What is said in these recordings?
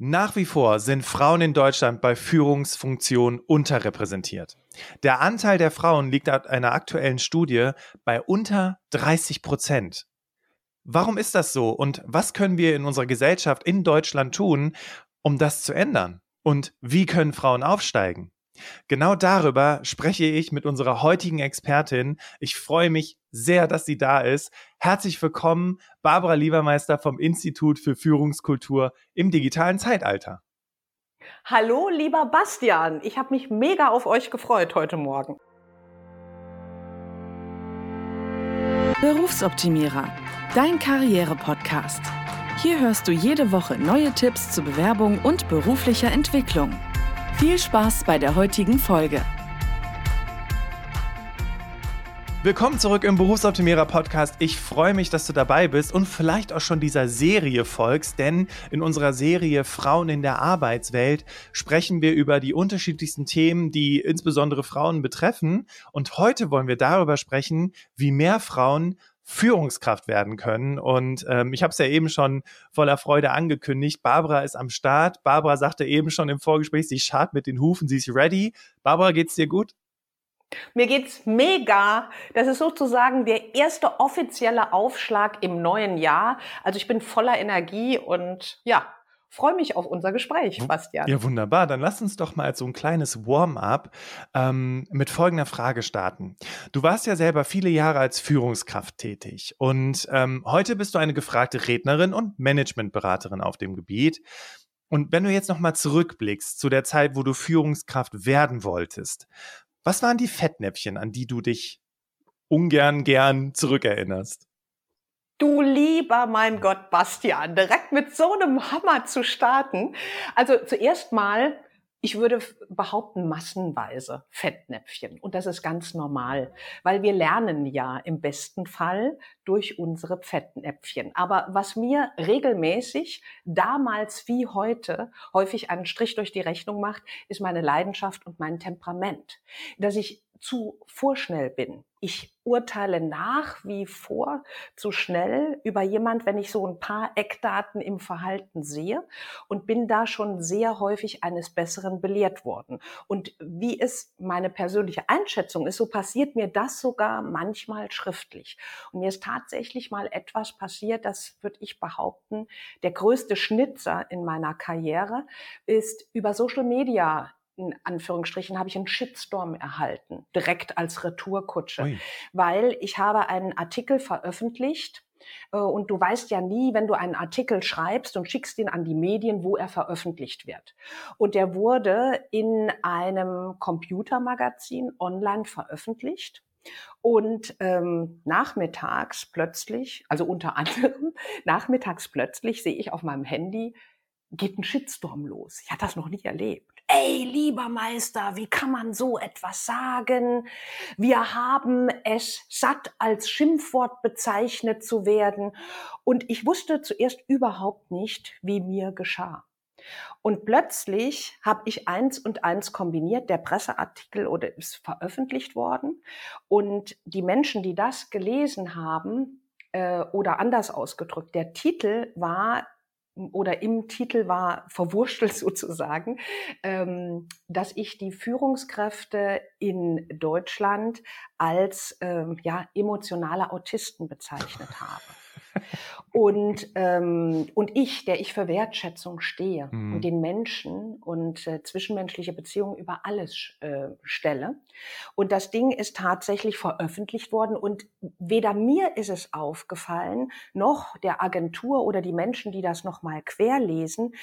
Nach wie vor sind Frauen in Deutschland bei Führungsfunktionen unterrepräsentiert. Der Anteil der Frauen liegt laut einer aktuellen Studie bei unter 30 Prozent. Warum ist das so und was können wir in unserer Gesellschaft in Deutschland tun, um das zu ändern? Und wie können Frauen aufsteigen? Genau darüber spreche ich mit unserer heutigen Expertin. Ich freue mich sehr, dass sie da ist. Herzlich willkommen, Barbara Liebermeister vom Institut für Führungskultur im digitalen Zeitalter. Hallo, lieber Bastian. Ich habe mich mega auf euch gefreut heute Morgen. Berufsoptimierer, dein Karriere-Podcast. Hier hörst du jede Woche neue Tipps zur Bewerbung und beruflicher Entwicklung. Viel Spaß bei der heutigen Folge. Willkommen zurück im Berufsoptimierer Podcast. Ich freue mich, dass du dabei bist und vielleicht auch schon dieser Serie folgst, denn in unserer Serie Frauen in der Arbeitswelt sprechen wir über die unterschiedlichsten Themen, die insbesondere Frauen betreffen. Und heute wollen wir darüber sprechen, wie mehr Frauen Führungskraft werden können. Und ähm, ich habe es ja eben schon voller Freude angekündigt. Barbara ist am Start. Barbara sagte eben schon im Vorgespräch, sie schart mit den Hufen, sie ist ready. Barbara, geht's dir gut? Mir geht's mega. Das ist sozusagen der erste offizielle Aufschlag im neuen Jahr. Also ich bin voller Energie und ja, freue mich auf unser Gespräch, Bastian. Ja, wunderbar. Dann lass uns doch mal so ein kleines Warm-up ähm, mit folgender Frage starten. Du warst ja selber viele Jahre als Führungskraft tätig und ähm, heute bist du eine gefragte Rednerin und Managementberaterin auf dem Gebiet. Und wenn du jetzt nochmal zurückblickst zu der Zeit, wo du Führungskraft werden wolltest, was waren die Fettnäpfchen, an die du dich ungern gern zurückerinnerst? Du lieber mein Gott, Bastian, direkt mit so einem Hammer zu starten. Also zuerst mal, ich würde behaupten, massenweise Fettnäpfchen. Und das ist ganz normal, weil wir lernen ja im besten Fall durch unsere Fettnäpfchen. Aber was mir regelmäßig, damals wie heute, häufig einen Strich durch die Rechnung macht, ist meine Leidenschaft und mein Temperament. Dass ich zu vorschnell bin. Ich urteile nach wie vor zu schnell über jemand, wenn ich so ein paar Eckdaten im Verhalten sehe und bin da schon sehr häufig eines Besseren belehrt worden. Und wie es meine persönliche Einschätzung ist, so passiert mir das sogar manchmal schriftlich. Und mir ist tatsächlich mal etwas passiert, das würde ich behaupten, der größte Schnitzer in meiner Karriere ist über Social Media in Anführungsstrichen, habe ich einen Shitstorm erhalten, direkt als Retourkutsche, Ui. weil ich habe einen Artikel veröffentlicht, äh, und du weißt ja nie, wenn du einen Artikel schreibst und schickst ihn an die Medien, wo er veröffentlicht wird. Und der wurde in einem Computermagazin online veröffentlicht. Und ähm, nachmittags plötzlich, also unter anderem, nachmittags plötzlich sehe ich auf meinem Handy, geht ein Shitstorm los. Ich hatte das noch nie erlebt ey, lieber Meister, wie kann man so etwas sagen? Wir haben es satt, als Schimpfwort bezeichnet zu werden. Und ich wusste zuerst überhaupt nicht, wie mir geschah. Und plötzlich habe ich eins und eins kombiniert. Der Presseartikel oder ist veröffentlicht worden. Und die Menschen, die das gelesen haben, äh, oder anders ausgedrückt, der Titel war oder im Titel war verwurschtelt sozusagen, ähm, dass ich die Führungskräfte in Deutschland als ähm, ja, emotionale Autisten bezeichnet habe. Und, ähm, und ich, der ich für Wertschätzung stehe mhm. und den Menschen und äh, zwischenmenschliche Beziehungen über alles äh, stelle. Und das Ding ist tatsächlich veröffentlicht worden und weder mir ist es aufgefallen, noch der Agentur oder die Menschen, die das nochmal querlesen.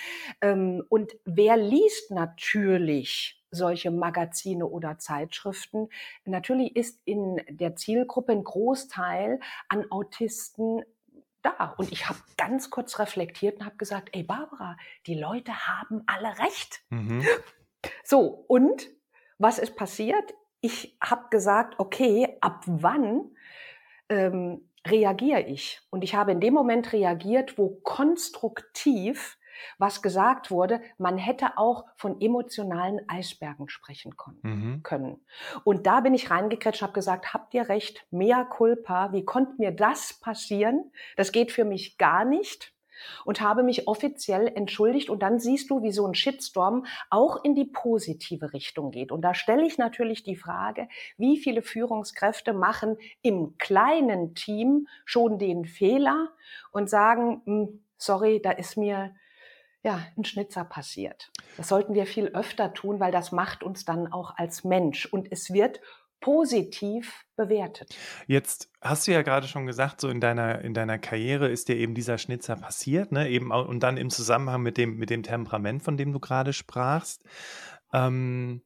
Ähm, und wer liest natürlich solche Magazine oder Zeitschriften. Natürlich ist in der Zielgruppe ein Großteil an Autisten da. Und ich habe ganz kurz reflektiert und habe gesagt, ey Barbara, die Leute haben alle recht. Mhm. So, und was ist passiert? Ich habe gesagt, okay, ab wann ähm, reagiere ich? Und ich habe in dem Moment reagiert, wo konstruktiv was gesagt wurde, man hätte auch von emotionalen Eisbergen sprechen mhm. können. Und da bin ich reingekretscht, habe gesagt, habt ihr recht, mea culpa, wie konnte mir das passieren? Das geht für mich gar nicht. und habe mich offiziell entschuldigt. Und dann siehst du, wie so ein Shitstorm auch in die positive Richtung geht. Und da stelle ich natürlich die Frage, wie viele Führungskräfte machen im kleinen Team schon den Fehler und sagen, hm, sorry, da ist mir ja, ein Schnitzer passiert. Das sollten wir viel öfter tun, weil das macht uns dann auch als Mensch und es wird positiv bewertet. Jetzt hast du ja gerade schon gesagt, so in deiner, in deiner Karriere ist dir eben dieser Schnitzer passiert, ne? Eben auch, und dann im Zusammenhang mit dem, mit dem Temperament, von dem du gerade sprachst. Ähm,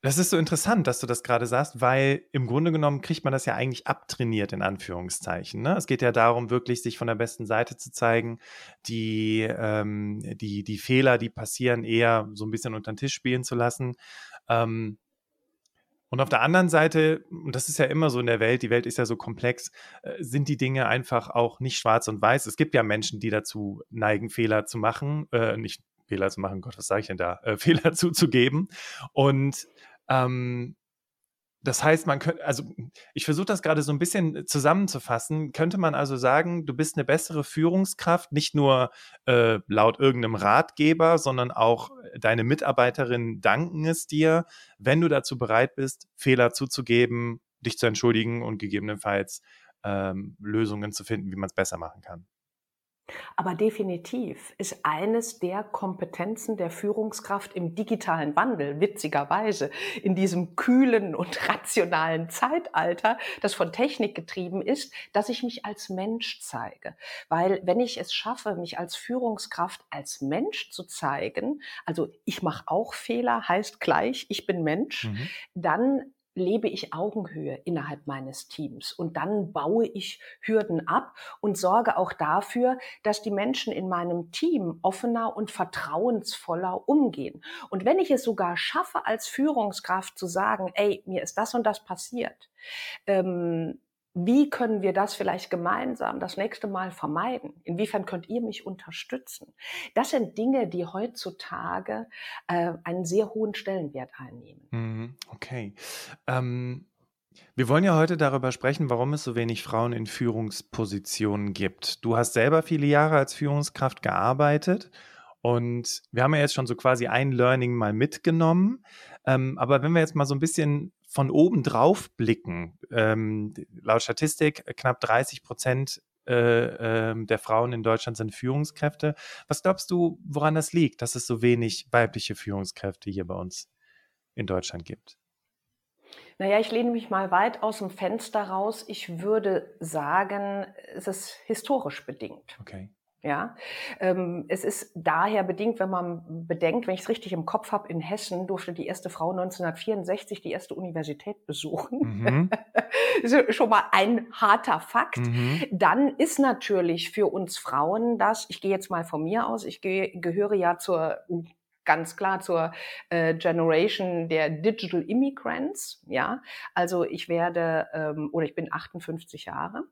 das ist so interessant, dass du das gerade sagst, weil im Grunde genommen kriegt man das ja eigentlich abtrainiert, in Anführungszeichen. Ne? Es geht ja darum, wirklich sich von der besten Seite zu zeigen, die, ähm, die, die Fehler, die passieren, eher so ein bisschen unter den Tisch spielen zu lassen. Ähm, und auf der anderen Seite, und das ist ja immer so in der Welt, die Welt ist ja so komplex, äh, sind die Dinge einfach auch nicht schwarz und weiß. Es gibt ja Menschen, die dazu neigen, Fehler zu machen, äh, nicht Fehler zu machen, Gott, was sage ich denn da, äh, Fehler zuzugeben. Und ähm, das heißt, man könnte, also ich versuche das gerade so ein bisschen zusammenzufassen. Könnte man also sagen, du bist eine bessere Führungskraft, nicht nur äh, laut irgendeinem Ratgeber, sondern auch deine Mitarbeiterinnen danken es dir, wenn du dazu bereit bist, Fehler zuzugeben, dich zu entschuldigen und gegebenenfalls ähm, Lösungen zu finden, wie man es besser machen kann. Aber definitiv ist eines der Kompetenzen der Führungskraft im digitalen Wandel, witzigerweise, in diesem kühlen und rationalen Zeitalter, das von Technik getrieben ist, dass ich mich als Mensch zeige. Weil wenn ich es schaffe, mich als Führungskraft als Mensch zu zeigen, also ich mache auch Fehler, heißt gleich, ich bin Mensch, mhm. dann lebe ich Augenhöhe innerhalb meines Teams und dann baue ich Hürden ab und sorge auch dafür, dass die Menschen in meinem Team offener und vertrauensvoller umgehen. Und wenn ich es sogar schaffe, als Führungskraft zu sagen, ey, mir ist das und das passiert, ähm, wie können wir das vielleicht gemeinsam das nächste Mal vermeiden? Inwiefern könnt ihr mich unterstützen? Das sind Dinge, die heutzutage äh, einen sehr hohen Stellenwert einnehmen. Mhm, okay. Ähm, wir wollen ja heute darüber sprechen, warum es so wenig Frauen in Führungspositionen gibt. Du hast selber viele Jahre als Führungskraft gearbeitet und wir haben ja jetzt schon so quasi ein Learning mal mitgenommen. Ähm, aber wenn wir jetzt mal so ein bisschen von oben drauf blicken, ähm, laut Statistik äh, knapp 30 Prozent äh, äh, der Frauen in Deutschland sind Führungskräfte. Was glaubst du, woran das liegt, dass es so wenig weibliche Führungskräfte hier bei uns in Deutschland gibt? Naja, ich lehne mich mal weit aus dem Fenster raus. Ich würde sagen, es ist historisch bedingt. Okay. Ja, ähm, es ist daher bedingt, wenn man bedenkt, wenn ich es richtig im Kopf habe, in Hessen durfte die erste Frau 1964 die erste Universität besuchen. Mhm. schon mal ein harter Fakt. Mhm. Dann ist natürlich für uns Frauen das, ich gehe jetzt mal von mir aus, ich gehe, gehöre ja zur ganz klar zur äh, Generation der Digital Immigrants. Ja, also ich werde ähm, oder ich bin 58 Jahre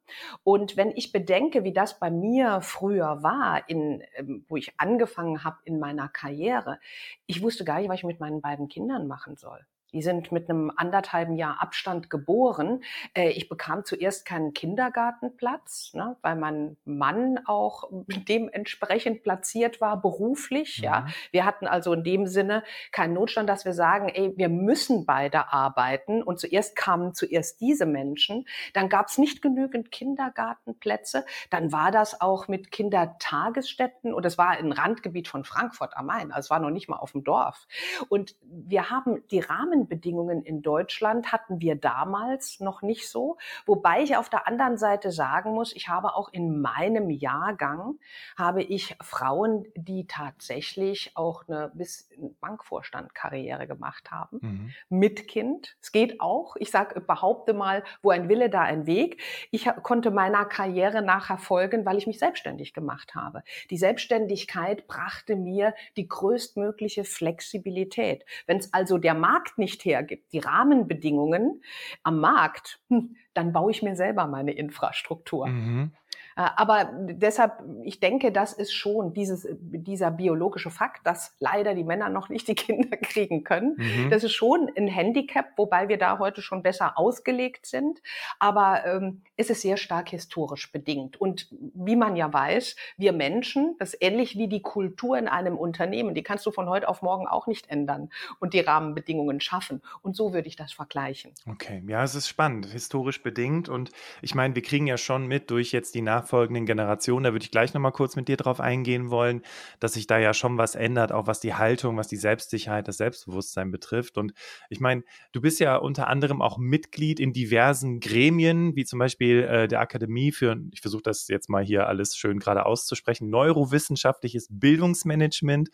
und wenn ich bedenke, wie das bei mir früher war, in ähm, wo ich angefangen habe in meiner Karriere, ich wusste gar nicht, was ich mit meinen beiden Kindern machen soll. Die sind mit einem anderthalben Jahr Abstand geboren. Äh, ich bekam zuerst keinen Kindergartenplatz, ne, weil mein Mann auch dementsprechend platziert war beruflich. Mhm. Ja, wir hatten also in dem Sinne keinen Notstand, dass wir sagen, ey, wir müssen beide arbeiten. Und zuerst kamen zuerst diese Menschen. Dann gab es nicht genügend Kindergartenplätze. Dann war das auch mit Kindertagesstätten und es war ein Randgebiet von Frankfurt am Main. Also es war noch nicht mal auf dem Dorf. Und wir haben die Rahmen Rahmenbedingungen in Deutschland hatten wir damals noch nicht so. Wobei ich auf der anderen Seite sagen muss, ich habe auch in meinem Jahrgang habe ich Frauen, die tatsächlich auch eine bis Bankvorstand Karriere gemacht haben mhm. mit Kind. Es geht auch. Ich sage, behaupte mal, wo ein Wille, da ein Weg. Ich konnte meiner Karriere nachher folgen, weil ich mich selbstständig gemacht habe. Die Selbstständigkeit brachte mir die größtmögliche Flexibilität. Wenn es also der Markt nicht nicht hergibt, die Rahmenbedingungen am Markt, hm, dann baue ich mir selber meine Infrastruktur. Mhm. Äh, aber deshalb, ich denke, das ist schon dieses, dieser biologische Fakt, dass leider die Männer noch nicht die Kinder kriegen können. Mhm. Das ist schon ein Handicap, wobei wir da heute schon besser ausgelegt sind. Aber ähm, es ist sehr stark historisch bedingt. Und wie man ja weiß, wir Menschen, das ist ähnlich wie die Kultur in einem Unternehmen, die kannst du von heute auf morgen auch nicht ändern und die Rahmenbedingungen schaffen. Und so würde ich das vergleichen. Okay, ja, es ist spannend, historisch bedingt. Und ich meine, wir kriegen ja schon mit durch jetzt die nachfolgenden Generationen, da würde ich gleich nochmal kurz mit dir drauf eingehen wollen, dass sich da ja schon was ändert, auch was die Haltung, was die Selbstsicherheit, das Selbstbewusstsein betrifft. Und ich meine, du bist ja unter anderem auch Mitglied in diversen Gremien, wie zum Beispiel äh, der Akademie für, ich versuche das jetzt mal hier alles schön gerade auszusprechen, neurowissenschaftliches Bildungsmanagement.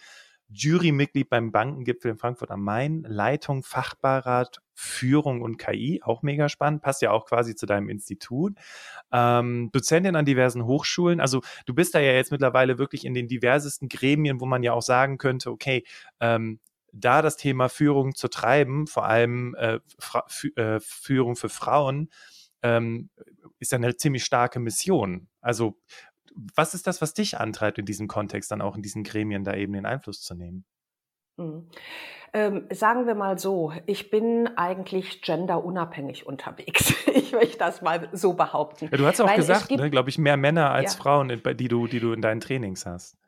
Jurymitglied beim Bankengipfel in Frankfurt am Main, Leitung Fachbeirat Führung und KI, auch mega spannend, passt ja auch quasi zu deinem Institut. Ähm, Dozentin an diversen Hochschulen, also du bist da ja jetzt mittlerweile wirklich in den diversesten Gremien, wo man ja auch sagen könnte, okay, ähm, da das Thema Führung zu treiben, vor allem äh, äh, Führung für Frauen, ähm, ist ja eine ziemlich starke Mission. Also was ist das, was dich antreibt, in diesem Kontext dann auch in diesen Gremien da eben den Einfluss zu nehmen? Mhm. Ähm, sagen wir mal so, ich bin eigentlich genderunabhängig unterwegs. ich möchte das mal so behaupten. Ja, du hast auch Weil gesagt, ne, glaube ich, mehr Männer als ja. Frauen, die du, die du in deinen Trainings hast.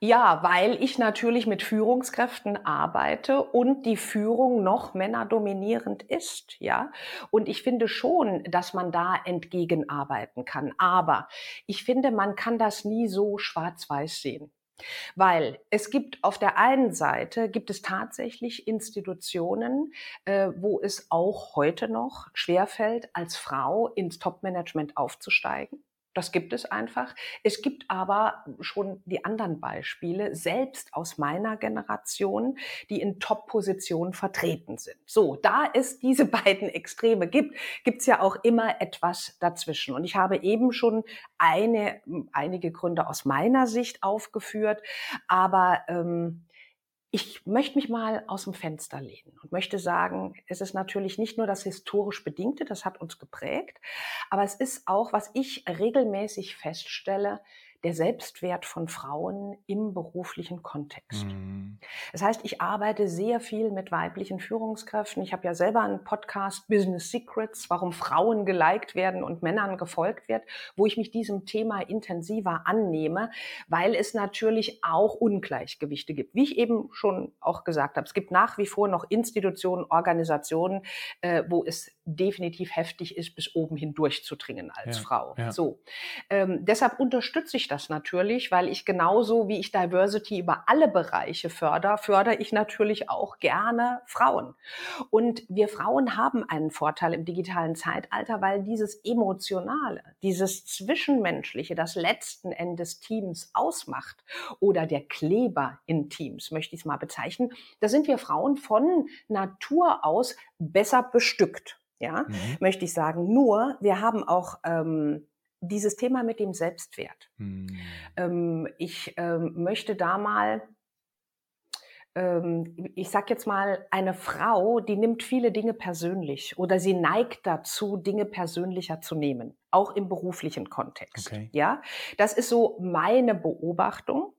Ja, weil ich natürlich mit Führungskräften arbeite und die Führung noch männerdominierend ist, ja. Und ich finde schon, dass man da entgegenarbeiten kann. Aber ich finde, man kann das nie so schwarz-weiß sehen. Weil es gibt auf der einen Seite gibt es tatsächlich Institutionen, äh, wo es auch heute noch schwerfällt, als Frau ins Top-Management aufzusteigen. Das gibt es einfach. Es gibt aber schon die anderen Beispiele, selbst aus meiner Generation, die in Top-Positionen vertreten sind. So, da es diese beiden Extreme gibt, gibt es ja auch immer etwas dazwischen. Und ich habe eben schon eine, einige Gründe aus meiner Sicht aufgeführt, aber ähm, ich möchte mich mal aus dem Fenster lehnen und möchte sagen, es ist natürlich nicht nur das historisch Bedingte, das hat uns geprägt, aber es ist auch, was ich regelmäßig feststelle, der Selbstwert von Frauen im beruflichen Kontext. Mhm. Das heißt, ich arbeite sehr viel mit weiblichen Führungskräften. Ich habe ja selber einen Podcast Business Secrets, warum Frauen geliked werden und Männern gefolgt wird, wo ich mich diesem Thema intensiver annehme, weil es natürlich auch Ungleichgewichte gibt. Wie ich eben schon auch gesagt habe, es gibt nach wie vor noch Institutionen, Organisationen, äh, wo es definitiv heftig ist, bis oben hin durchzudringen als ja, Frau. Ja. So. Ähm, deshalb unterstütze ich das natürlich, weil ich genauso wie ich Diversity über alle Bereiche fördere, fördere ich natürlich auch gerne Frauen. Und wir Frauen haben einen Vorteil im digitalen Zeitalter, weil dieses Emotionale, dieses Zwischenmenschliche, das letzten Endes Teams ausmacht oder der Kleber in Teams, möchte ich es mal bezeichnen, da sind wir Frauen von Natur aus besser bestückt. Ja, mhm. möchte ich sagen. Nur, wir haben auch ähm, dieses Thema mit dem Selbstwert. Hm. Ähm, ich ähm, möchte da mal, ähm, ich sag jetzt mal, eine Frau, die nimmt viele Dinge persönlich oder sie neigt dazu, Dinge persönlicher zu nehmen, auch im beruflichen Kontext. Okay. Ja, das ist so meine Beobachtung.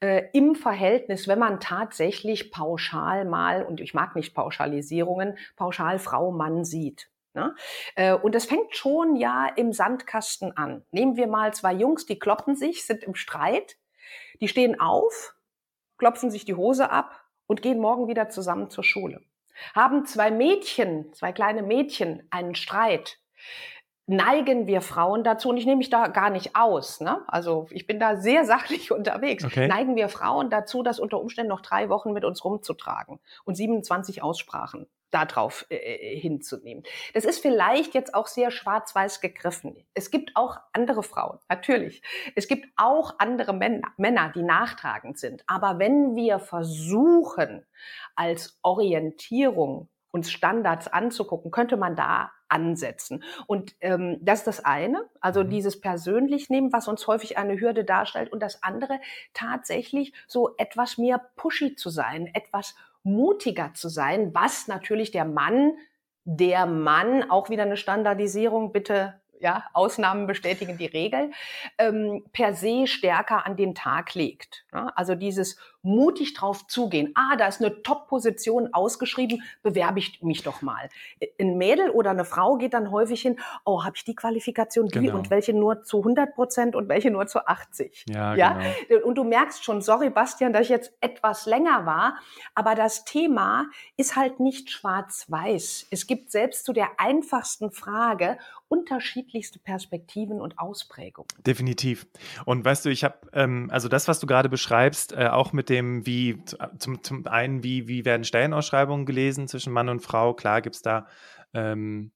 Äh, im Verhältnis, wenn man tatsächlich pauschal mal, und ich mag nicht Pauschalisierungen, pauschal Frau, Mann sieht. Ne? Äh, und das fängt schon ja im Sandkasten an. Nehmen wir mal zwei Jungs, die kloppen sich, sind im Streit, die stehen auf, klopfen sich die Hose ab und gehen morgen wieder zusammen zur Schule. Haben zwei Mädchen, zwei kleine Mädchen einen Streit, neigen wir Frauen dazu, und ich nehme mich da gar nicht aus, ne? also ich bin da sehr sachlich unterwegs, okay. neigen wir Frauen dazu, das unter Umständen noch drei Wochen mit uns rumzutragen und 27 Aussprachen darauf äh, äh, hinzunehmen. Das ist vielleicht jetzt auch sehr schwarz-weiß gegriffen. Es gibt auch andere Frauen, natürlich. Es gibt auch andere Männer, Männer, die nachtragend sind. Aber wenn wir versuchen, als Orientierung uns Standards anzugucken, könnte man da ansetzen. Und ähm, das ist das eine, also mhm. dieses persönlich nehmen, was uns häufig eine Hürde darstellt. Und das andere, tatsächlich so etwas mehr pushy zu sein, etwas mutiger zu sein, was natürlich der Mann, der Mann, auch wieder eine Standardisierung, bitte ja, Ausnahmen bestätigen die Regel, ähm, per se stärker an den Tag legt. Ja? Also dieses mutig drauf zugehen. Ah, da ist eine Top-Position ausgeschrieben, bewerbe ich mich doch mal. Ein Mädel oder eine Frau geht dann häufig hin, oh, habe ich die Qualifikation, die genau. und welche nur zu 100 Prozent und welche nur zu 80. Ja, ja? Genau. Und du merkst schon, sorry Bastian, dass ich jetzt etwas länger war, aber das Thema ist halt nicht schwarz-weiß. Es gibt selbst zu der einfachsten Frage unterschiedlichste Perspektiven und Ausprägungen. Definitiv. Und weißt du, ich habe, ähm, also das, was du gerade beschreibst, äh, auch mit dem, wie, zum, zum einen, wie, wie werden Stellenausschreibungen gelesen zwischen Mann und Frau, klar gibt es da, ähm,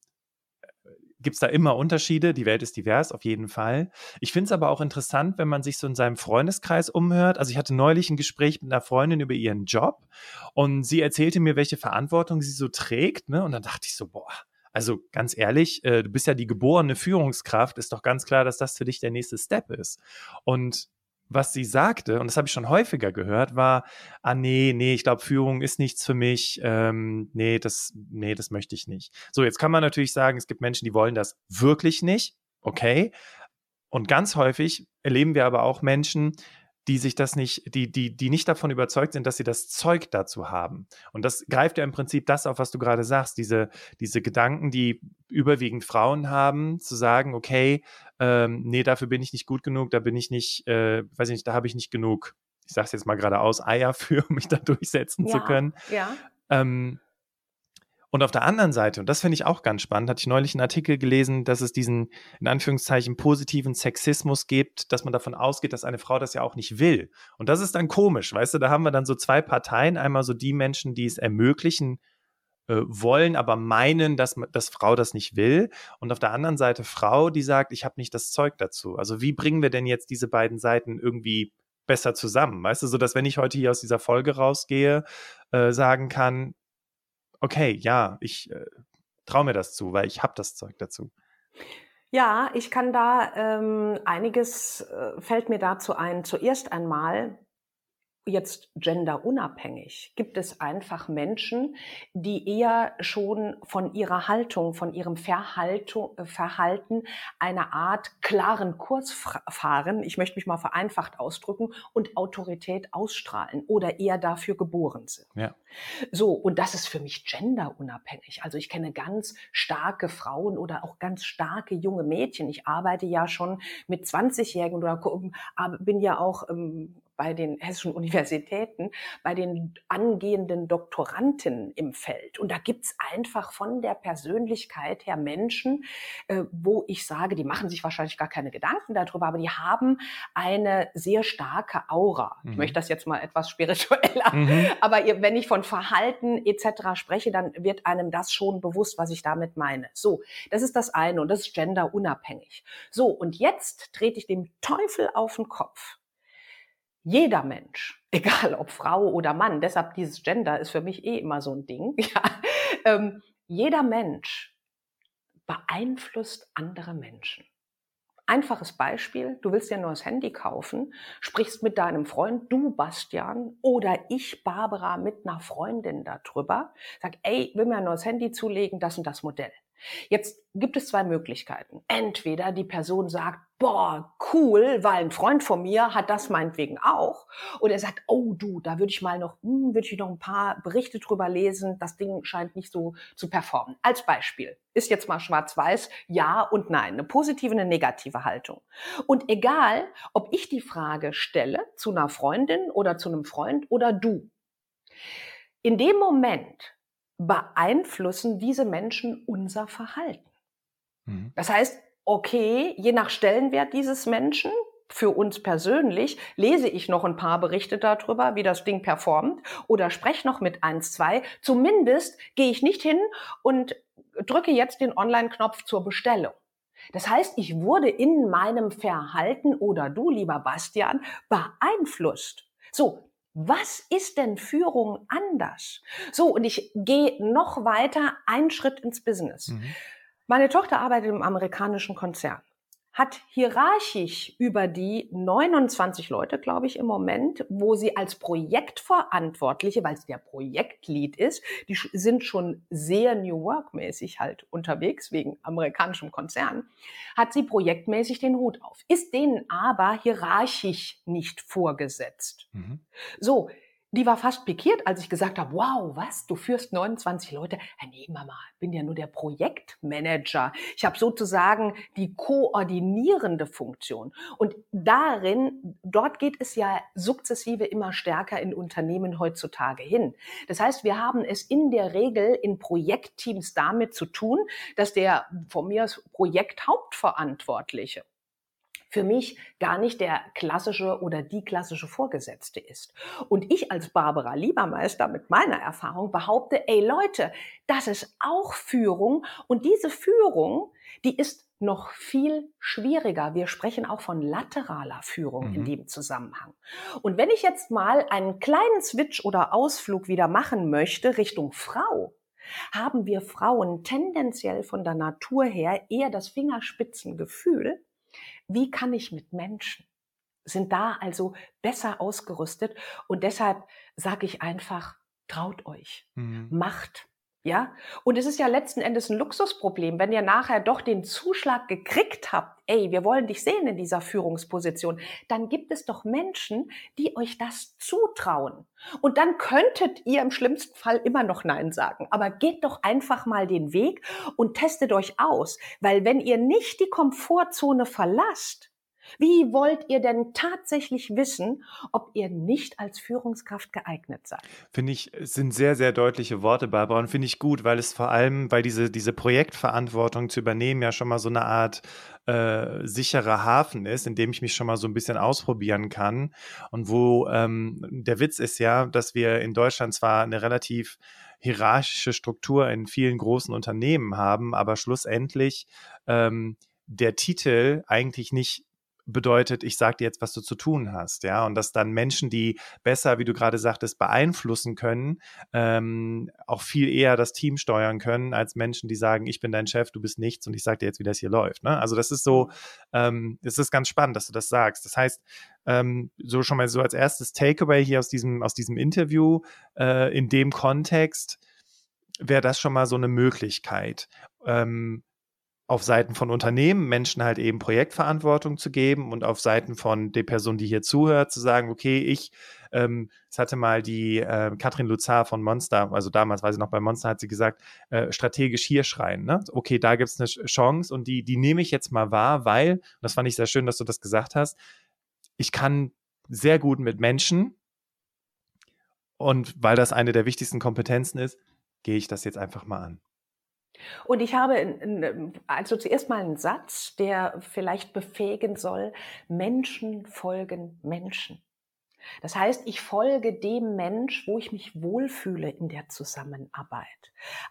da immer Unterschiede. Die Welt ist divers, auf jeden Fall. Ich finde es aber auch interessant, wenn man sich so in seinem Freundeskreis umhört. Also ich hatte neulich ein Gespräch mit einer Freundin über ihren Job und sie erzählte mir, welche Verantwortung sie so trägt. Ne? Und dann dachte ich so, boah, also ganz ehrlich, äh, du bist ja die geborene Führungskraft, ist doch ganz klar, dass das für dich der nächste Step ist. Und was sie sagte, und das habe ich schon häufiger gehört, war, ah nee, nee, ich glaube, Führung ist nichts für mich, ähm, nee, das, nee, das möchte ich nicht. So, jetzt kann man natürlich sagen, es gibt Menschen, die wollen das wirklich nicht, okay. Und ganz häufig erleben wir aber auch Menschen, die sich das nicht, die, die, die nicht davon überzeugt sind, dass sie das Zeug dazu haben. Und das greift ja im Prinzip das auf, was du gerade sagst, diese, diese Gedanken, die überwiegend Frauen haben, zu sagen, okay, ähm, nee, dafür bin ich nicht gut genug, da bin ich nicht, äh, weiß ich nicht, da habe ich nicht genug, ich sage es jetzt mal geradeaus, Eier für, um mich da durchsetzen ja, zu können. Ja. Ähm, und auf der anderen Seite, und das finde ich auch ganz spannend, hatte ich neulich einen Artikel gelesen, dass es diesen, in Anführungszeichen, positiven Sexismus gibt, dass man davon ausgeht, dass eine Frau das ja auch nicht will. Und das ist dann komisch, weißt du, da haben wir dann so zwei Parteien, einmal so die Menschen, die es ermöglichen äh, wollen, aber meinen, dass, dass Frau das nicht will. Und auf der anderen Seite Frau, die sagt, ich habe nicht das Zeug dazu. Also wie bringen wir denn jetzt diese beiden Seiten irgendwie besser zusammen? Weißt du, so dass wenn ich heute hier aus dieser Folge rausgehe, äh, sagen kann, okay, ja, ich äh, traue mir das zu, weil ich habe das Zeug dazu. Ja, ich kann da ähm, einiges äh, fällt mir dazu ein. Zuerst einmal jetzt genderunabhängig gibt es einfach Menschen, die eher schon von ihrer Haltung, von ihrem Verhaltung, Verhalten eine Art klaren Kurs fahren, ich möchte mich mal vereinfacht ausdrücken, und Autorität ausstrahlen oder eher dafür geboren sind. Ja. So, und das ist für mich genderunabhängig. Also ich kenne ganz starke Frauen oder auch ganz starke junge Mädchen. Ich arbeite ja schon mit 20-Jährigen oder bin ja auch ähm, bei den hessischen Universitäten, bei den angehenden Doktoranden im Feld. Und da gibt's einfach von der Persönlichkeit her Menschen, äh, wo ich sage, die machen sich wahrscheinlich gar keine Gedanken darüber, aber die haben eine sehr starke Aura. Mhm. Ich möchte das jetzt mal etwas spiritueller, mhm. aber wenn ich von Verhalten etc. spreche, dann wird einem das schon bewusst, was ich damit meine. So, das ist das eine und das ist genderunabhängig. So, und jetzt trete ich dem Teufel auf den Kopf jeder Mensch, egal ob Frau oder Mann, deshalb dieses Gender ist für mich eh immer so ein Ding, ja, ähm, jeder Mensch beeinflusst andere Menschen. Einfaches Beispiel, du willst dir ein neues Handy kaufen, sprichst mit deinem Freund, du Bastian oder ich Barbara mit einer Freundin darüber, sag, ey, will mir ein neues Handy zulegen, das und das Modell. Jetzt gibt es zwei Möglichkeiten. Entweder die Person sagt, boah, cool, weil ein Freund von mir hat das meinetwegen auch. Oder er sagt, oh du, da würde ich mal noch, hm, würde ich noch ein paar Berichte drüber lesen. Das Ding scheint nicht so zu performen. Als Beispiel. Ist jetzt mal schwarz-weiß, ja und nein. Eine positive, eine negative Haltung. Und egal, ob ich die Frage stelle zu einer Freundin oder zu einem Freund oder du. In dem Moment, beeinflussen diese Menschen unser Verhalten. Mhm. Das heißt, okay, je nach Stellenwert dieses Menschen, für uns persönlich lese ich noch ein paar Berichte darüber, wie das Ding performt oder spreche noch mit eins, zwei. Zumindest gehe ich nicht hin und drücke jetzt den Online-Knopf zur Bestellung. Das heißt, ich wurde in meinem Verhalten oder du, lieber Bastian, beeinflusst. So, was ist denn Führung anders? So, und ich gehe noch weiter, einen Schritt ins Business. Mhm. Meine Tochter arbeitet im amerikanischen Konzern. Hat hierarchisch über die 29 Leute, glaube ich, im Moment, wo sie als Projektverantwortliche, weil es der Projektlead ist, die sind schon sehr New Work-mäßig halt unterwegs, wegen amerikanischem Konzern, hat sie projektmäßig den Hut auf, ist denen aber hierarchisch nicht vorgesetzt. Mhm. So, die war fast pikiert, als ich gesagt habe, wow, was, du führst 29 Leute? Ja, nee, Mama, bin ja nur der Projektmanager. Ich habe sozusagen die koordinierende Funktion. Und darin, dort geht es ja sukzessive immer stärker in Unternehmen heutzutage hin. Das heißt, wir haben es in der Regel in Projektteams damit zu tun, dass der von mir aus Projekthauptverantwortliche für mich gar nicht der klassische oder die klassische Vorgesetzte ist. Und ich als Barbara Liebermeister mit meiner Erfahrung behaupte, ey Leute, das ist auch Führung und diese Führung, die ist noch viel schwieriger. Wir sprechen auch von lateraler Führung mhm. in dem Zusammenhang. Und wenn ich jetzt mal einen kleinen Switch oder Ausflug wieder machen möchte Richtung Frau, haben wir Frauen tendenziell von der Natur her eher das Fingerspitzengefühl, wie kann ich mit Menschen? Sind da also besser ausgerüstet und deshalb sage ich einfach, traut euch, mhm. macht. Ja, und es ist ja letzten Endes ein Luxusproblem, wenn ihr nachher doch den Zuschlag gekriegt habt, ey, wir wollen dich sehen in dieser Führungsposition, dann gibt es doch Menschen, die euch das zutrauen. Und dann könntet ihr im schlimmsten Fall immer noch Nein sagen. Aber geht doch einfach mal den Weg und testet euch aus, weil wenn ihr nicht die Komfortzone verlasst, wie wollt ihr denn tatsächlich wissen, ob ihr nicht als Führungskraft geeignet seid? Finde ich, sind sehr, sehr deutliche Worte, Barbara, und finde ich gut, weil es vor allem, weil diese, diese Projektverantwortung zu übernehmen ja schon mal so eine Art äh, sicherer Hafen ist, in dem ich mich schon mal so ein bisschen ausprobieren kann. Und wo ähm, der Witz ist ja, dass wir in Deutschland zwar eine relativ hierarchische Struktur in vielen großen Unternehmen haben, aber schlussendlich ähm, der Titel eigentlich nicht bedeutet, ich sage dir jetzt, was du zu tun hast, ja, und dass dann Menschen, die besser, wie du gerade sagtest, beeinflussen können, ähm, auch viel eher das Team steuern können, als Menschen, die sagen, ich bin dein Chef, du bist nichts und ich sage dir jetzt, wie das hier läuft. Ne? Also das ist so, mhm. ähm, es ist ganz spannend, dass du das sagst. Das heißt, ähm, so schon mal so als erstes Takeaway hier aus diesem, aus diesem Interview, äh, in dem Kontext, wäre das schon mal so eine Möglichkeit. Ähm, auf Seiten von Unternehmen Menschen halt eben Projektverantwortung zu geben und auf Seiten von der Person, die hier zuhört, zu sagen, okay, ich, ähm, es hatte mal die äh, Katrin Luzar von Monster, also damals weiß ich noch bei Monster, hat sie gesagt, äh, strategisch hier schreien. Ne? Okay, da gibt es eine Chance und die, die nehme ich jetzt mal wahr, weil, das fand ich sehr schön, dass du das gesagt hast, ich kann sehr gut mit Menschen und weil das eine der wichtigsten Kompetenzen ist, gehe ich das jetzt einfach mal an. Und ich habe also zuerst mal einen Satz, der vielleicht befähigen soll, Menschen folgen Menschen. Das heißt, ich folge dem Mensch, wo ich mich wohlfühle in der Zusammenarbeit.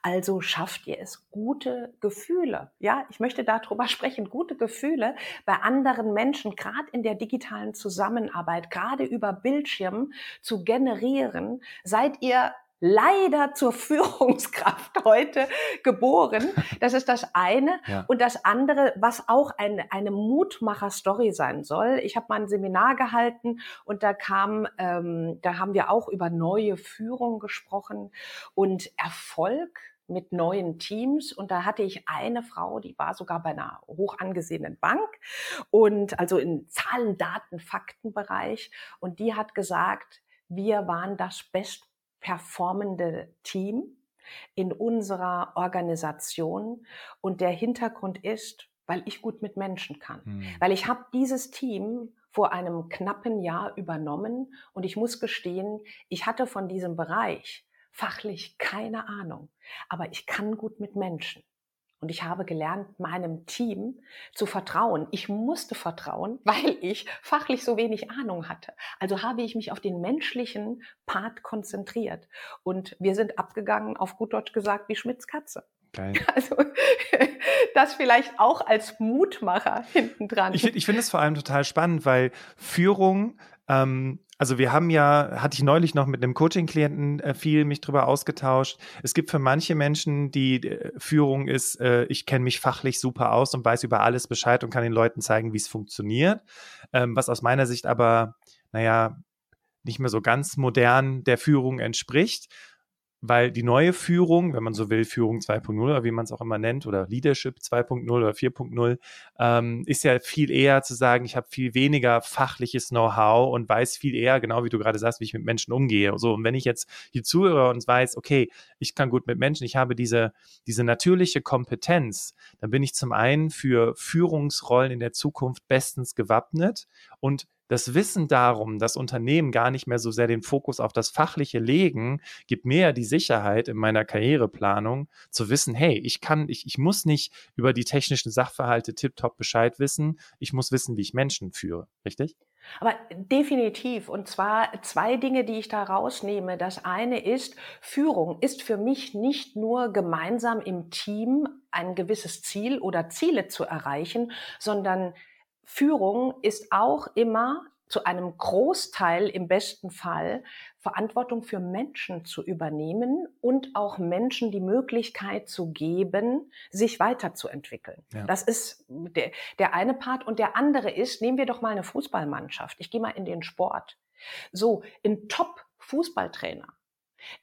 Also schafft ihr es, gute Gefühle. Ja, ich möchte darüber sprechen, gute Gefühle bei anderen Menschen, gerade in der digitalen Zusammenarbeit, gerade über Bildschirmen zu generieren. Seid ihr leider zur Führungskraft heute geboren. Das ist das eine. Ja. Und das andere, was auch eine, eine Mutmacher-Story sein soll. Ich habe mal ein Seminar gehalten und da kam, ähm, da haben wir auch über neue Führung gesprochen und Erfolg mit neuen Teams und da hatte ich eine Frau, die war sogar bei einer hoch angesehenen Bank und also im Zahlen, Daten, Faktenbereich und die hat gesagt, wir waren das best performende Team in unserer Organisation. Und der Hintergrund ist, weil ich gut mit Menschen kann. Mhm. Weil ich habe dieses Team vor einem knappen Jahr übernommen und ich muss gestehen, ich hatte von diesem Bereich fachlich keine Ahnung, aber ich kann gut mit Menschen. Und ich habe gelernt, meinem Team zu vertrauen. Ich musste vertrauen, weil ich fachlich so wenig Ahnung hatte. Also habe ich mich auf den menschlichen Part konzentriert. Und wir sind abgegangen, auf gut Deutsch gesagt, wie Schmitz Katze. Geil. Also das vielleicht auch als Mutmacher hinten dran. Ich, ich finde es vor allem total spannend, weil Führung ähm, also wir haben ja, hatte ich neulich noch mit einem Coaching-Klienten äh, viel mich drüber ausgetauscht. Es gibt für manche Menschen, die äh, Führung ist, äh, ich kenne mich fachlich super aus und weiß über alles Bescheid und kann den Leuten zeigen, wie es funktioniert. Ähm, was aus meiner Sicht aber, naja, nicht mehr so ganz modern der Führung entspricht weil die neue Führung, wenn man so will, Führung 2.0 oder wie man es auch immer nennt, oder Leadership 2.0 oder 4.0, ähm, ist ja viel eher zu sagen, ich habe viel weniger fachliches Know-how und weiß viel eher, genau wie du gerade sagst, wie ich mit Menschen umgehe. So, und wenn ich jetzt hier zuhöre und weiß, okay, ich kann gut mit Menschen, ich habe diese, diese natürliche Kompetenz, dann bin ich zum einen für Führungsrollen in der Zukunft bestens gewappnet und das Wissen darum, dass Unternehmen gar nicht mehr so sehr den Fokus auf das Fachliche legen, gibt mir die Sicherheit in meiner Karriereplanung zu wissen, hey, ich kann, ich, ich muss nicht über die technischen Sachverhalte tiptop Bescheid wissen, ich muss wissen, wie ich Menschen führe, richtig? Aber definitiv. Und zwar zwei Dinge, die ich da rausnehme. Das eine ist, Führung ist für mich nicht nur gemeinsam im Team ein gewisses Ziel oder Ziele zu erreichen, sondern Führung ist auch immer zu einem Großteil im besten Fall Verantwortung für Menschen zu übernehmen und auch Menschen die Möglichkeit zu geben, sich weiterzuentwickeln. Ja. Das ist der, der eine Part. Und der andere ist, nehmen wir doch mal eine Fußballmannschaft. Ich gehe mal in den Sport. So, ein Top-Fußballtrainer,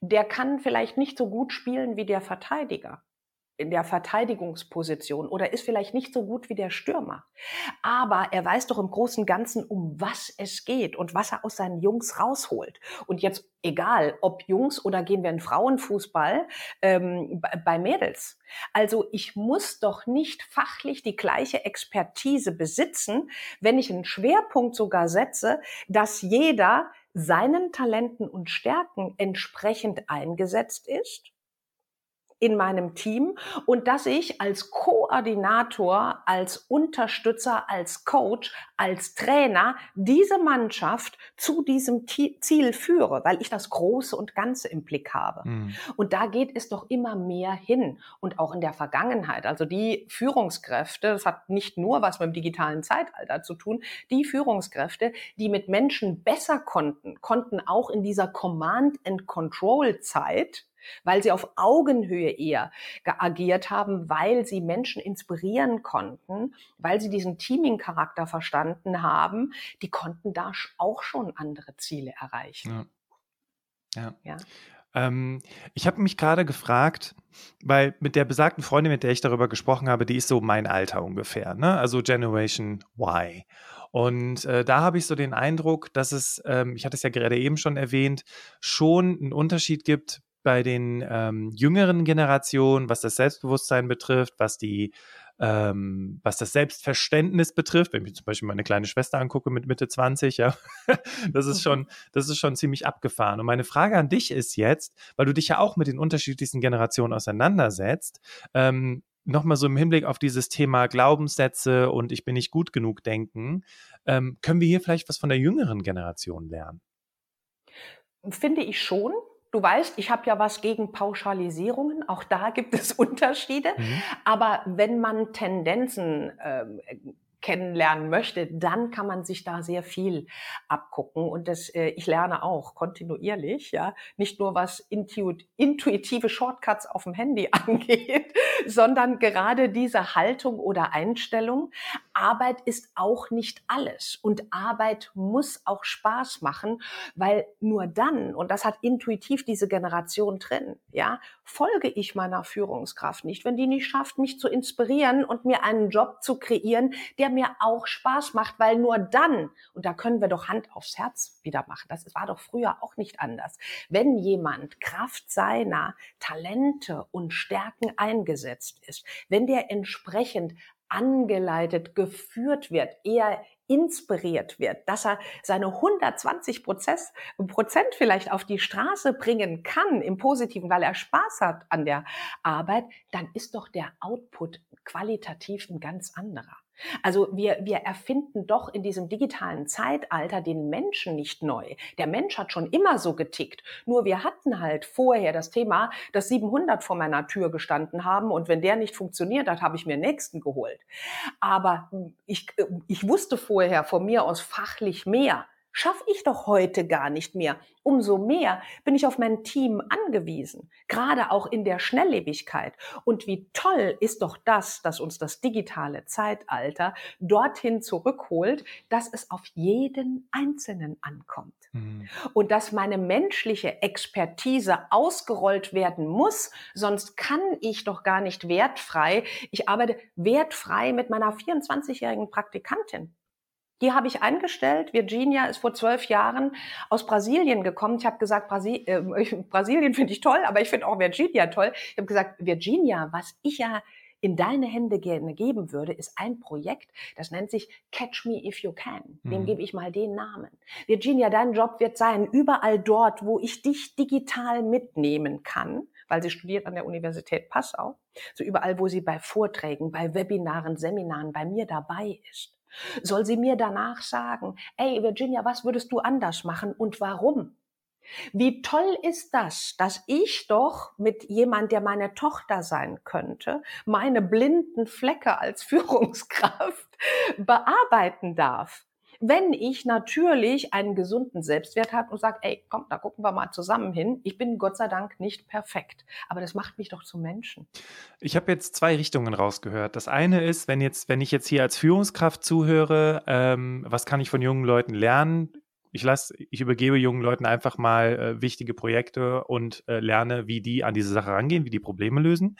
der kann vielleicht nicht so gut spielen wie der Verteidiger in der Verteidigungsposition oder ist vielleicht nicht so gut wie der Stürmer. Aber er weiß doch im Großen und Ganzen, um was es geht und was er aus seinen Jungs rausholt. Und jetzt egal, ob Jungs oder gehen wir in Frauenfußball ähm, bei Mädels. Also ich muss doch nicht fachlich die gleiche Expertise besitzen, wenn ich einen Schwerpunkt sogar setze, dass jeder seinen Talenten und Stärken entsprechend eingesetzt ist in meinem Team und dass ich als Koordinator, als Unterstützer, als Coach, als Trainer diese Mannschaft zu diesem Ziel führe, weil ich das Große und Ganze im Blick habe. Mhm. Und da geht es doch immer mehr hin und auch in der Vergangenheit. Also die Führungskräfte, das hat nicht nur was mit dem digitalen Zeitalter zu tun, die Führungskräfte, die mit Menschen besser konnten, konnten auch in dieser Command and Control Zeit weil sie auf Augenhöhe eher agiert haben, weil sie Menschen inspirieren konnten, weil sie diesen Teaming-Charakter verstanden haben, die konnten da auch schon andere Ziele erreichen. Ja. ja. ja. Ähm, ich habe mich gerade gefragt, weil mit der besagten Freundin, mit der ich darüber gesprochen habe, die ist so mein Alter ungefähr, ne? also Generation Y. Und äh, da habe ich so den Eindruck, dass es, ähm, ich hatte es ja gerade eben schon erwähnt, schon einen Unterschied gibt bei den ähm, jüngeren Generationen, was das Selbstbewusstsein betrifft, was die ähm, was das Selbstverständnis betrifft, wenn ich zum Beispiel meine kleine Schwester angucke mit Mitte 20, ja, das ist schon, das ist schon ziemlich abgefahren. Und meine Frage an dich ist jetzt, weil du dich ja auch mit den unterschiedlichsten Generationen auseinandersetzt, ähm, nochmal so im Hinblick auf dieses Thema Glaubenssätze und ich bin nicht gut genug denken, ähm, können wir hier vielleicht was von der jüngeren Generation lernen? Finde ich schon. Du weißt, ich habe ja was gegen Pauschalisierungen. Auch da gibt es Unterschiede. Mhm. Aber wenn man Tendenzen äh, kennenlernen möchte, dann kann man sich da sehr viel abgucken. Und das, äh, ich lerne auch kontinuierlich, ja, nicht nur was intuit, intuitive Shortcuts auf dem Handy angeht, sondern gerade diese Haltung oder Einstellung. Arbeit ist auch nicht alles. Und Arbeit muss auch Spaß machen, weil nur dann, und das hat intuitiv diese Generation drin, ja, folge ich meiner Führungskraft nicht, wenn die nicht schafft, mich zu inspirieren und mir einen Job zu kreieren, der mir auch Spaß macht, weil nur dann, und da können wir doch Hand aufs Herz wieder machen, das war doch früher auch nicht anders, wenn jemand Kraft seiner Talente und Stärken eingesetzt ist, wenn der entsprechend angeleitet, geführt wird, eher inspiriert wird, dass er seine 120 Prozent vielleicht auf die Straße bringen kann im Positiven, weil er Spaß hat an der Arbeit, dann ist doch der Output qualitativ ein ganz anderer. Also wir, wir erfinden doch in diesem digitalen Zeitalter den Menschen nicht neu. Der Mensch hat schon immer so getickt. Nur wir hatten halt vorher das Thema, dass 700 vor meiner Tür gestanden haben und wenn der nicht funktioniert hat, habe ich mir nächsten geholt. Aber ich, ich wusste vorher von mir aus fachlich mehr schaffe ich doch heute gar nicht mehr. Umso mehr bin ich auf mein Team angewiesen, gerade auch in der Schnelllebigkeit. Und wie toll ist doch das, dass uns das digitale Zeitalter dorthin zurückholt, dass es auf jeden Einzelnen ankommt. Mhm. Und dass meine menschliche Expertise ausgerollt werden muss, sonst kann ich doch gar nicht wertfrei. Ich arbeite wertfrei mit meiner 24-jährigen Praktikantin. Die habe ich eingestellt. Virginia ist vor zwölf Jahren aus Brasilien gekommen. Ich habe gesagt, Brasi äh, Brasilien finde ich toll, aber ich finde auch Virginia toll. Ich habe gesagt, Virginia, was ich ja in deine Hände gerne geben würde, ist ein Projekt, das nennt sich Catch Me If You Can. Dem mhm. gebe ich mal den Namen. Virginia, dein Job wird sein, überall dort, wo ich dich digital mitnehmen kann, weil sie studiert an der Universität Passau, so überall, wo sie bei Vorträgen, bei Webinaren, Seminaren bei mir dabei ist soll sie mir danach sagen, ey Virginia, was würdest du anders machen und warum? Wie toll ist das, dass ich doch mit jemand, der meine Tochter sein könnte, meine blinden Flecke als Führungskraft bearbeiten darf wenn ich natürlich einen gesunden Selbstwert habe und sage, ey, komm, da gucken wir mal zusammen hin. Ich bin Gott sei Dank nicht perfekt, aber das macht mich doch zum Menschen. Ich habe jetzt zwei Richtungen rausgehört. Das eine ist, wenn jetzt, wenn ich jetzt hier als Führungskraft zuhöre, ähm, was kann ich von jungen Leuten lernen? Ich lasse, ich übergebe jungen Leuten einfach mal äh, wichtige Projekte und äh, lerne, wie die an diese Sache rangehen, wie die Probleme lösen.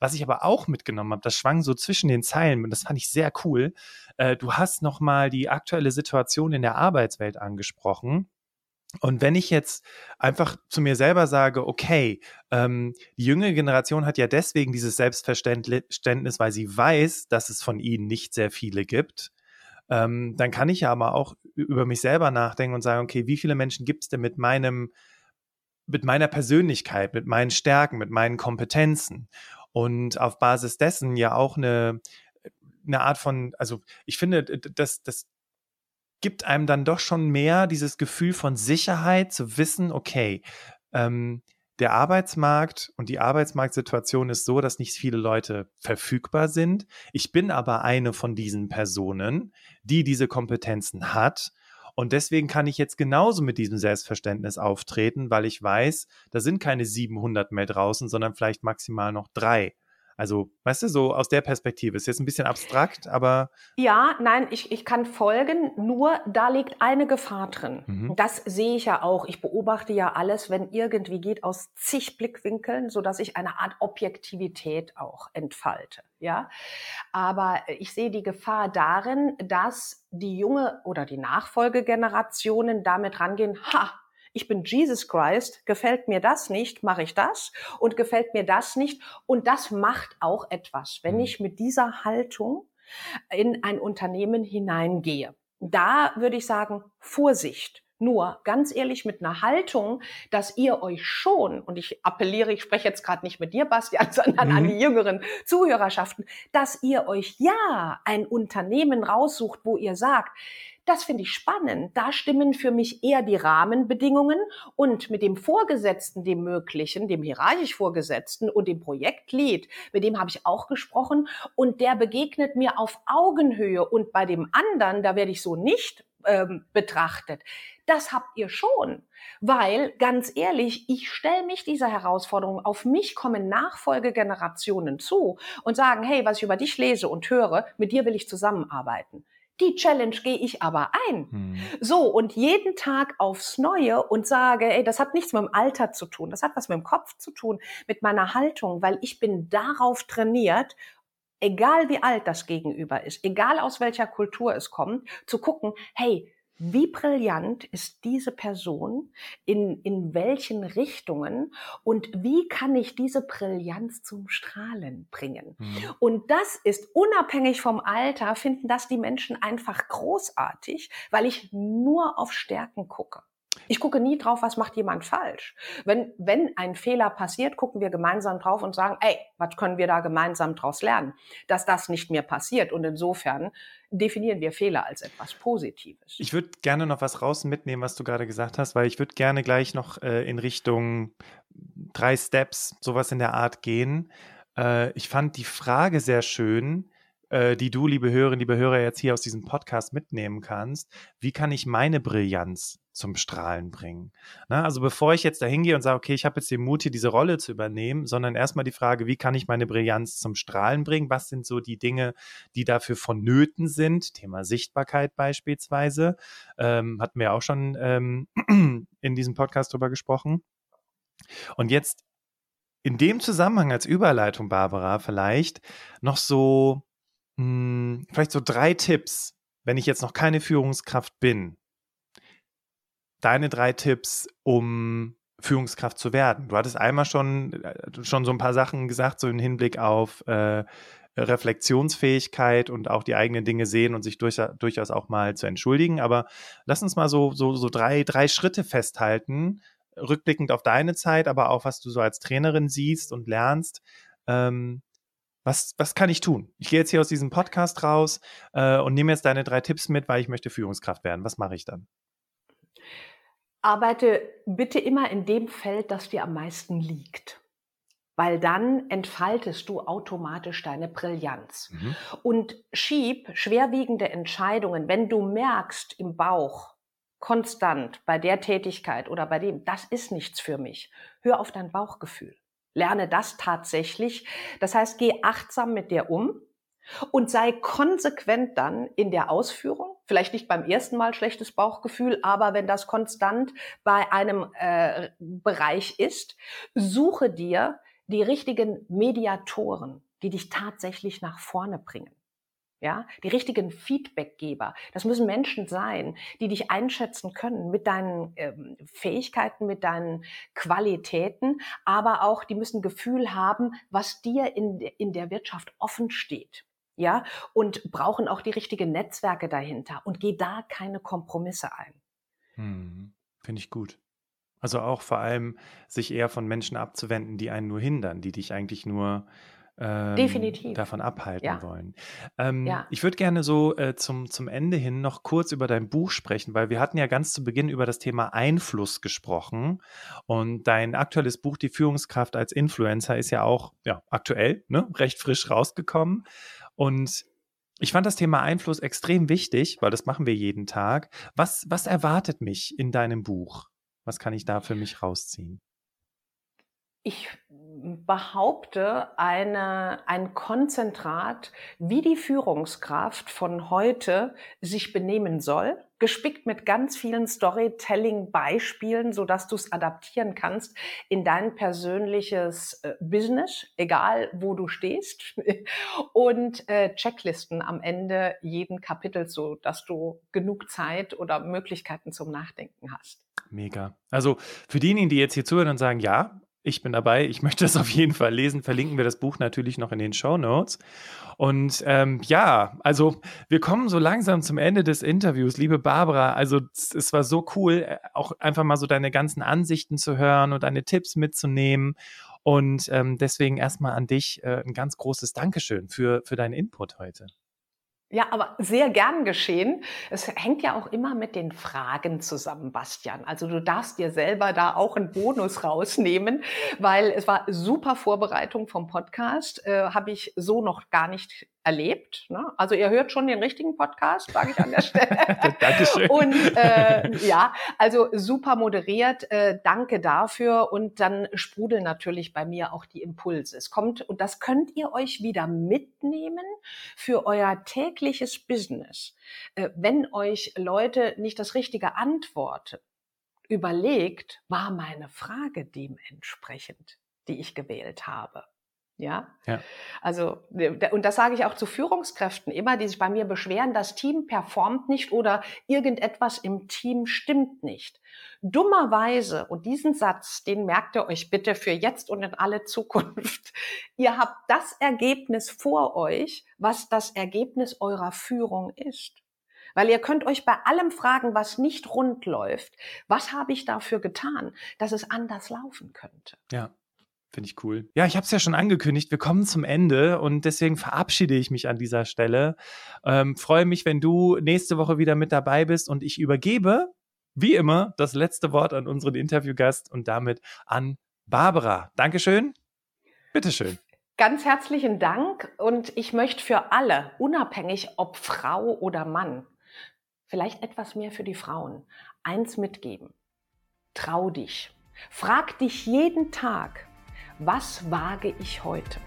Was ich aber auch mitgenommen habe, das schwang so zwischen den Zeilen und das fand ich sehr cool. Äh, du hast nochmal die aktuelle Situation in der Arbeitswelt angesprochen. Und wenn ich jetzt einfach zu mir selber sage, okay, ähm, die jüngere Generation hat ja deswegen dieses Selbstverständnis, weil sie weiß, dass es von ihnen nicht sehr viele gibt, ähm, dann kann ich ja aber auch über mich selber nachdenken und sagen, okay, wie viele Menschen gibt es denn mit meinem, mit meiner Persönlichkeit, mit meinen Stärken, mit meinen Kompetenzen? und auf Basis dessen ja auch eine, eine Art von, also ich finde, das, das gibt einem dann doch schon mehr dieses Gefühl von Sicherheit zu wissen, okay, ähm, der Arbeitsmarkt und die Arbeitsmarktsituation ist so, dass nicht viele Leute verfügbar sind. Ich bin aber eine von diesen Personen, die diese Kompetenzen hat und deswegen kann ich jetzt genauso mit diesem Selbstverständnis auftreten, weil ich weiß, da sind keine 700 mehr draußen, sondern vielleicht maximal noch drei. Also, weißt du, so aus der Perspektive. Ist jetzt ein bisschen abstrakt, aber. Ja, nein, ich, ich kann folgen, nur da liegt eine Gefahr drin. Mhm. Das sehe ich ja auch. Ich beobachte ja alles, wenn irgendwie geht, aus zig Blickwinkeln, sodass ich eine Art Objektivität auch entfalte. Ja, aber ich sehe die Gefahr darin, dass die junge oder die Nachfolgegenerationen damit rangehen, ha, ich bin Jesus Christ, gefällt mir das nicht, mache ich das und gefällt mir das nicht. Und das macht auch etwas, wenn mhm. ich mit dieser Haltung in ein Unternehmen hineingehe. Da würde ich sagen, Vorsicht. Nur ganz ehrlich mit einer Haltung, dass ihr euch schon, und ich appelliere, ich spreche jetzt gerade nicht mit dir, Bastian, sondern mhm. an die jüngeren Zuhörerschaften, dass ihr euch ja ein Unternehmen raussucht, wo ihr sagt, das finde ich spannend. Da stimmen für mich eher die Rahmenbedingungen und mit dem Vorgesetzten, dem möglichen, dem hierarchisch Vorgesetzten und dem Projektlead, mit dem habe ich auch gesprochen und der begegnet mir auf Augenhöhe und bei dem anderen, da werde ich so nicht ähm, betrachtet. Das habt ihr schon, weil ganz ehrlich, ich stelle mich dieser Herausforderung. Auf mich kommen Nachfolgegenerationen zu und sagen, hey, was ich über dich lese und höre, mit dir will ich zusammenarbeiten. Die Challenge gehe ich aber ein. Hm. So, und jeden Tag aufs Neue und sage, ey, das hat nichts mit dem Alter zu tun, das hat was mit dem Kopf zu tun, mit meiner Haltung, weil ich bin darauf trainiert, egal wie alt das Gegenüber ist, egal aus welcher Kultur es kommt, zu gucken, hey, wie brillant ist diese Person, in, in welchen Richtungen und wie kann ich diese Brillanz zum Strahlen bringen. Mhm. Und das ist unabhängig vom Alter, finden das die Menschen einfach großartig, weil ich nur auf Stärken gucke. Ich gucke nie drauf, was macht jemand falsch. Wenn, wenn ein Fehler passiert, gucken wir gemeinsam drauf und sagen, ey, was können wir da gemeinsam draus lernen, dass das nicht mehr passiert. Und insofern definieren wir Fehler als etwas Positives. Ich würde gerne noch was raus mitnehmen, was du gerade gesagt hast, weil ich würde gerne gleich noch äh, in Richtung drei Steps, sowas in der Art gehen. Äh, ich fand die Frage sehr schön, äh, die du, liebe Hörerinnen, liebe Hörer, jetzt hier aus diesem Podcast mitnehmen kannst. Wie kann ich meine Brillanz zum Strahlen bringen? Na, also bevor ich jetzt da hingehe und sage, okay, ich habe jetzt den Mut, hier diese Rolle zu übernehmen, sondern erstmal die Frage, wie kann ich meine Brillanz zum Strahlen bringen? Was sind so die Dinge, die dafür vonnöten sind? Thema Sichtbarkeit beispielsweise. Ähm, hatten wir auch schon ähm, in diesem Podcast drüber gesprochen. Und jetzt in dem Zusammenhang als Überleitung, Barbara, vielleicht noch so, mh, hm, vielleicht so drei Tipps, wenn ich jetzt noch keine Führungskraft bin. Deine drei Tipps, um Führungskraft zu werden. Du hattest einmal schon, äh, schon so ein paar Sachen gesagt, so im Hinblick auf äh, Reflexionsfähigkeit und auch die eigenen Dinge sehen und sich durch, durchaus auch mal zu entschuldigen. Aber lass uns mal so, so, so drei, drei Schritte festhalten, rückblickend auf deine Zeit, aber auch was du so als Trainerin siehst und lernst. Ähm, was, was kann ich tun? Ich gehe jetzt hier aus diesem Podcast raus äh, und nehme jetzt deine drei Tipps mit, weil ich möchte Führungskraft werden. Was mache ich dann? Arbeite bitte immer in dem Feld, das dir am meisten liegt. Weil dann entfaltest du automatisch deine Brillanz. Mhm. Und schieb schwerwiegende Entscheidungen, wenn du merkst im Bauch, konstant bei der Tätigkeit oder bei dem, das ist nichts für mich. Hör auf dein Bauchgefühl. Lerne das tatsächlich. Das heißt, geh achtsam mit dir um und sei konsequent dann in der Ausführung. Vielleicht nicht beim ersten Mal schlechtes Bauchgefühl, aber wenn das konstant bei einem äh, Bereich ist, suche dir die richtigen Mediatoren, die dich tatsächlich nach vorne bringen ja, die richtigen Feedbackgeber. Das müssen Menschen sein, die dich einschätzen können mit deinen ähm, Fähigkeiten, mit deinen Qualitäten, aber auch, die müssen Gefühl haben, was dir in, in der Wirtschaft offen steht. Ja, und brauchen auch die richtigen Netzwerke dahinter und geh da keine Kompromisse ein. Hm, Finde ich gut. Also auch vor allem sich eher von Menschen abzuwenden, die einen nur hindern, die dich eigentlich nur ähm, Definitiv. davon abhalten Ja. wollen. Ähm, Ja. ich würde gerne so äh, zum, zum Ende hin noch kurz über dein Buch sprechen, weil wir hatten ja ganz zu Beginn über das Thema Einfluss gesprochen. Und dein aktuelles Buch, Die Führungskraft als Influencer, ist ja auch ja, aktuell, ne? recht frisch rausgekommen. Und ich fand das Thema Einfluss extrem wichtig, weil das machen wir jeden Tag. Was, was erwartet mich in deinem Buch? Was kann ich da für mich rausziehen? Ich behaupte, eine, ein Konzentrat, wie die Führungskraft von heute sich benehmen soll, gespickt mit ganz vielen Storytelling-Beispielen, so dass du es adaptieren kannst in dein persönliches äh, Business, egal wo du stehst, und äh, Checklisten am Ende jeden Kapitels, so dass du genug Zeit oder Möglichkeiten zum Nachdenken hast. Mega. Also für diejenigen, die jetzt hier zuhören und sagen, ja, ich bin dabei. Ich möchte das auf jeden Fall lesen. Verlinken wir das Buch natürlich noch in den Show Notes. Und ähm, ja, also wir kommen so langsam zum Ende des Interviews, liebe Barbara. Also es, war so cool, äh, auch einfach mal so deine ganzen Ansichten zu hören und deine Tipps mitzunehmen. Und ähm, deswegen erstmal an dich äh, ein ganz großes Dankeschön für, für deinen Input heute. Ja, aber sehr gern geschehen. Es hängt ja auch immer mit den Fragen zusammen, Bastian. Also du darfst dir selber da auch einen Bonus rausnehmen, weil es war super Vorbereitung vom Podcast. Äh, Habe ich so noch gar nicht erlebt. Ne? Also ihr hört schon den richtigen Podcast, sage ich an der Stelle. Dankeschön. Und äh, ja, also super moderiert. Äh, danke dafür. Und dann sprudeln natürlich bei mir auch die Impulse. Es kommt, und das könnt ihr euch wieder mitnehmen für euer tägliches Business. Äh, wenn euch Leute nicht das Richtige antworten, überlegt, war meine Frage dementsprechend, die ich gewählt habe. Ja? ja. Also, und das sage ich auch zu Führungskräften immer, die sich bei mir beschweren, das Team performt nicht oder irgendetwas im Team stimmt nicht. Dummerweise, und diesen Satz, den merkt ihr euch bitte für jetzt und in alle Zukunft. Ihr habt das Ergebnis vor euch, was das Ergebnis eurer Führung ist. Weil ihr könnt euch bei allem fragen, was nicht rund läuft. Was habe ich dafür getan, dass es anders laufen könnte? Ja. Finde ich cool. Ja, ich habe es ja schon angekündigt. Wir kommen zum Ende und deswegen verabschiede ich mich an dieser Stelle. Ähm, freue mich, wenn du nächste Woche wieder mit dabei bist und ich übergebe, wie immer, das letzte Wort an unseren Interviewgast und damit an Barbara. Dankeschön. Bitteschön. Ganz herzlichen Dank und ich möchte für alle, unabhängig ob Frau oder Mann, vielleicht etwas mehr für die Frauen, eins mitgeben. Trau dich. Frag dich jeden Tag, was wage ich heute?